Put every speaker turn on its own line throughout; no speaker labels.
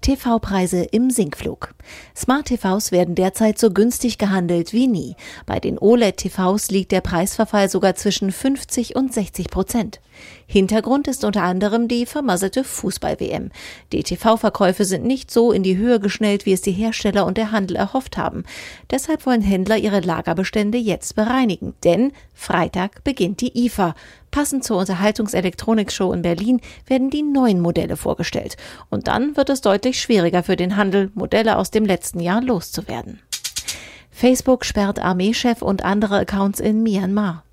TV-Preise im Sinkflug. Smart-TVs werden derzeit so günstig gehandelt wie nie. Bei den OLED-TVs liegt der Preisverfall sogar zwischen 50 und 60 Prozent. Hintergrund ist unter anderem die vermasselte Fußball-WM. Die TV-Verkäufe sind nicht so in die Höhe geschnellt, wie es die Hersteller und der Handel erhofft haben. Deshalb wollen Händler ihre Lagerbestände jetzt bereinigen. Denn Freitag beginnt die IFA. Passend zur Unterhaltungselektronik-Show in Berlin werden die neuen Modelle vorgestellt. Und dann wird es deutlich schwieriger für den Handel, Modelle aus dem letzten Jahr loszuwerden. Facebook sperrt Armeechef und andere Accounts in Myanmar.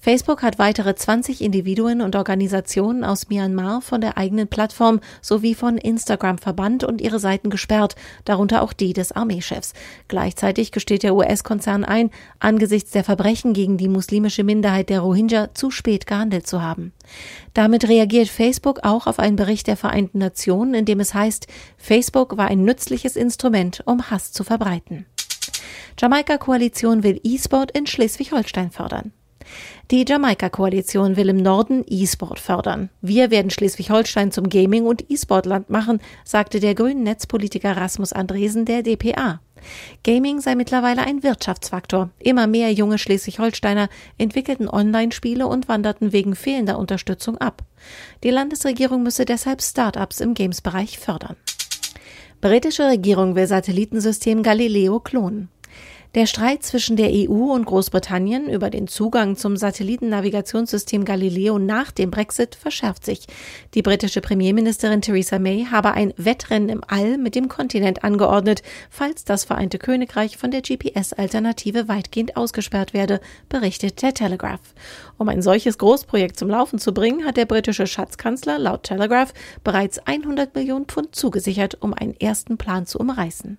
Facebook hat weitere 20 Individuen und Organisationen aus Myanmar von der eigenen Plattform sowie von Instagram verbannt und ihre Seiten gesperrt, darunter auch die des Armeechefs. Gleichzeitig gesteht der US-Konzern ein, angesichts der Verbrechen gegen die muslimische Minderheit der Rohingya zu spät gehandelt zu haben. Damit reagiert Facebook auch auf einen Bericht der Vereinten Nationen, in dem es heißt, Facebook war ein nützliches Instrument, um Hass zu verbreiten. Jamaika-Koalition will E-Sport in Schleswig-Holstein fördern. Die Jamaika-Koalition will im Norden E-Sport fördern. Wir werden Schleswig-Holstein zum Gaming- und E-Sport-Land machen, sagte der grünen Netzpolitiker Rasmus Andresen der DPA. Gaming sei mittlerweile ein Wirtschaftsfaktor. Immer mehr junge Schleswig-Holsteiner entwickelten Online-Spiele und wanderten wegen fehlender Unterstützung ab. Die Landesregierung müsse deshalb Start-ups im Games-Bereich fördern. Britische Regierung will Satellitensystem Galileo klonen. Der Streit zwischen der EU und Großbritannien über den Zugang zum Satellitennavigationssystem Galileo nach dem Brexit verschärft sich. Die britische Premierministerin Theresa May habe ein Wettrennen im All mit dem Kontinent angeordnet, falls das Vereinte Königreich von der GPS-Alternative weitgehend ausgesperrt werde, berichtet der Telegraph. Um ein solches Großprojekt zum Laufen zu bringen, hat der britische Schatzkanzler laut Telegraph bereits 100 Millionen Pfund zugesichert, um einen ersten Plan zu umreißen.